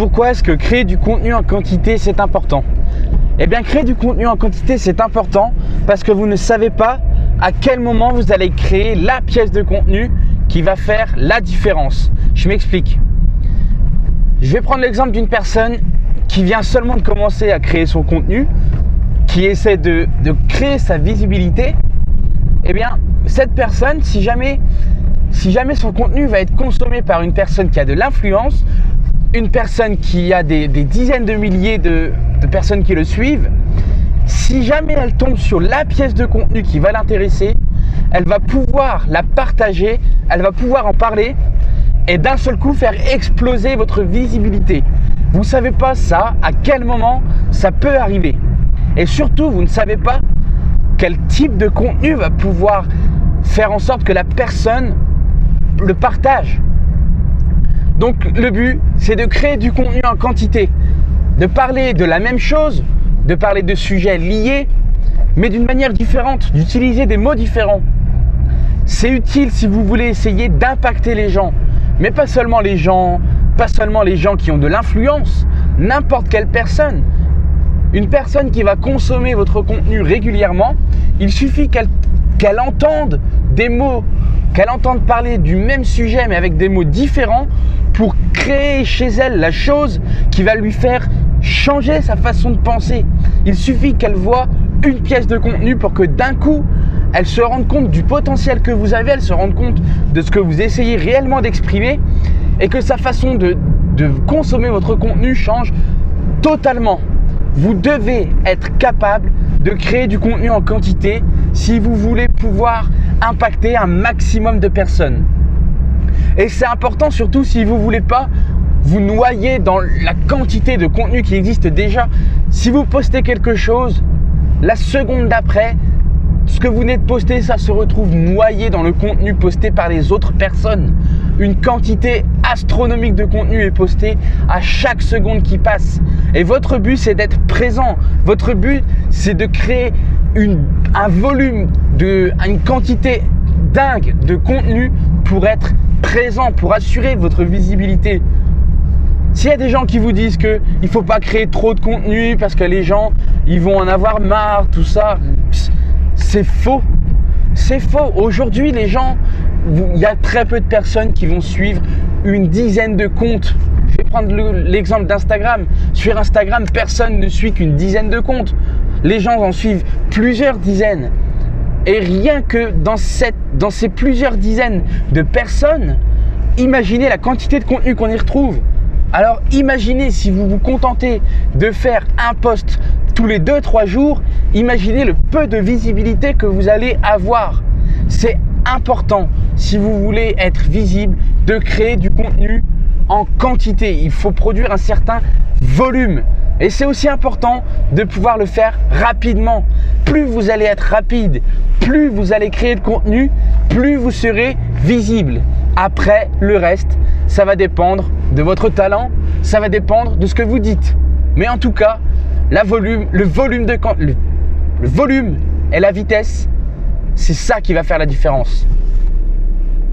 pourquoi est-ce que créer du contenu en quantité c'est important? Eh bien créer du contenu en quantité c'est important parce que vous ne savez pas à quel moment vous allez créer la pièce de contenu qui va faire la différence. Je m'explique. Je vais prendre l'exemple d'une personne qui vient seulement de commencer à créer son contenu, qui essaie de, créer sa visibilité. Eh bien, cette personne, si jamais, si jamais son contenu va être consommé par une personne qui a de l'influence, une personne qui a des, dizaines de milliers de, personnes qui le suivent, si jamais elle tombe sur la pièce de contenu qui va l'intéresser, elle va pouvoir la partager, elle va pouvoir en parler et d'un seul coup faire exploser votre visibilité. Vous ne savez pas ça, à quel moment ça peut arriver. Et surtout, vous ne savez pas quel type de contenu va pouvoir faire en sorte que la personne le partage. Donc le but, c'est de créer du contenu en quantité, de parler de la même chose, de parler de sujets liés, mais d'une manière différente, d'utiliser des mots différents. C'est utile si vous voulez essayer d'impacter les gens, mais pas seulement les gens, pas seulement les gens qui ont de l'influence, n'importe quelle personne. Une personne qui va consommer votre contenu régulièrement, il suffit qu'elle entende des mots, qu'elle entende parler du même sujet mais avec des mots différents pour créer chez elle la chose qui va lui faire changer sa façon de penser. Il suffit qu'elle voit une pièce de contenu pour que d'un coup, elle se rende compte du potentiel que vous avez, elle se rende compte de ce que vous essayez réellement d'exprimer et que sa façon de, de consommer votre contenu change totalement. Vous devez être capable de créer du contenu en quantité si vous voulez pouvoir impacter un maximum de personnes. Et c'est important surtout si vous ne voulez pas vous noyer dans la quantité de contenu qui existe déjà. Si vous postez quelque chose, la seconde d'après, ce que vous venez de poster, ça se retrouve noyé dans le contenu posté par les autres personnes. Une quantité astronomique de contenu est posté à chaque seconde qui passe. Et votre but, c'est d'être présent. Votre but, c'est de créer un volume, de, une quantité dingue de contenu pour être présent, pour assurer votre visibilité. S'il y a des gens qui vous disent qu'il ne faut pas créer trop de contenu parce que les gens, ils vont en avoir marre, tout ça, c'est faux. C'est faux. Aujourd'hui, les gens, il y a très peu de personnes qui vont suivre une dizaine de comptes. Je vais prendre l'exemple d'Instagram. Sur Instagram, personne ne suit qu'une dizaine de comptes. Les gens en suivent plusieurs dizaines. Et rien que dans, cette, dans ces plusieurs dizaines de personnes, imaginez la quantité de contenu qu'on y retrouve. Alors imaginez si vous vous contentez de faire un post tous les 2-3 jours, imaginez le peu de visibilité que vous allez avoir. C'est important si vous voulez être visible de créer du contenu en quantité. Il faut produire un certain volume. Et c'est aussi important de pouvoir le faire rapidement. Plus vous allez être rapide, plus vous allez créer de contenu, plus vous serez visible. Après, le reste, ça va dépendre de votre talent, ça va dépendre de ce que vous dites. Mais en tout cas, le volume et la vitesse, c'est ça qui va faire la différence.